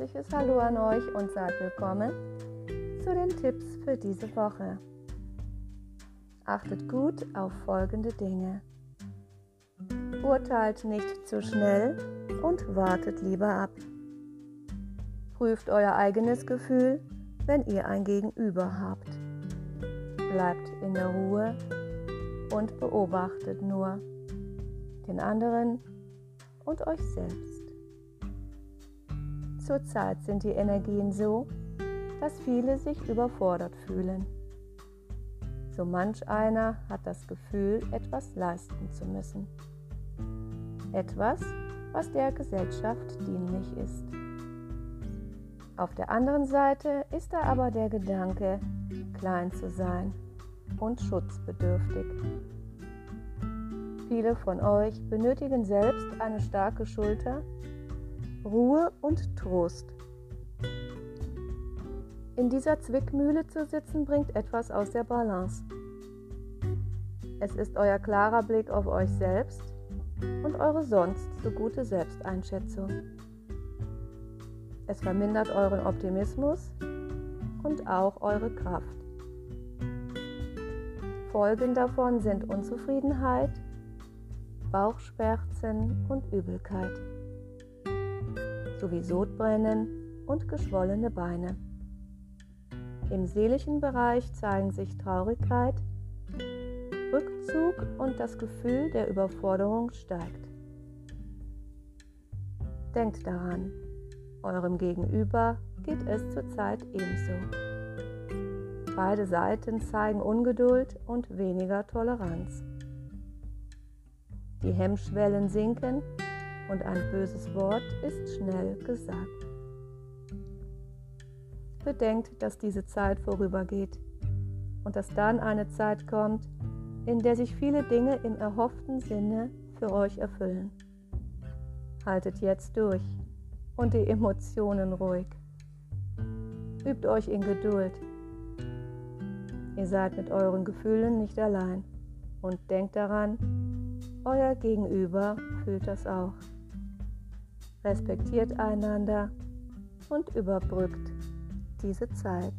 herzliches Hallo an euch und seid willkommen zu den Tipps für diese Woche. Achtet gut auf folgende Dinge. Urteilt nicht zu schnell und wartet lieber ab. Prüft euer eigenes Gefühl, wenn ihr ein Gegenüber habt. Bleibt in der Ruhe und beobachtet nur den anderen und euch selbst. Zurzeit sind die Energien so, dass viele sich überfordert fühlen. So manch einer hat das Gefühl, etwas leisten zu müssen. Etwas, was der Gesellschaft dienlich ist. Auf der anderen Seite ist da aber der Gedanke, klein zu sein und schutzbedürftig. Viele von euch benötigen selbst eine starke Schulter, Ruhe und Trost. In dieser Zwickmühle zu sitzen bringt etwas aus der Balance. Es ist euer klarer Blick auf euch selbst und eure sonst so gute Selbsteinschätzung. Es vermindert euren Optimismus und auch eure Kraft. Folgen davon sind Unzufriedenheit, Bauchschmerzen und Übelkeit, sowie Sodbrennen und geschwollene Beine. Im seelischen Bereich zeigen sich Traurigkeit, Rückzug und das Gefühl der Überforderung steigt. Denkt daran, eurem Gegenüber geht es zurzeit ebenso. Beide Seiten zeigen Ungeduld und weniger Toleranz. Die Hemmschwellen sinken und ein böses Wort ist schnell gesagt. Bedenkt, dass diese Zeit vorübergeht und dass dann eine Zeit kommt, in der sich viele Dinge im erhofften Sinne für euch erfüllen. Haltet jetzt durch und die Emotionen ruhig. Übt euch in Geduld. Ihr seid mit euren Gefühlen nicht allein und denkt daran, euer Gegenüber fühlt das auch. Respektiert einander und überbrückt diese Zeit.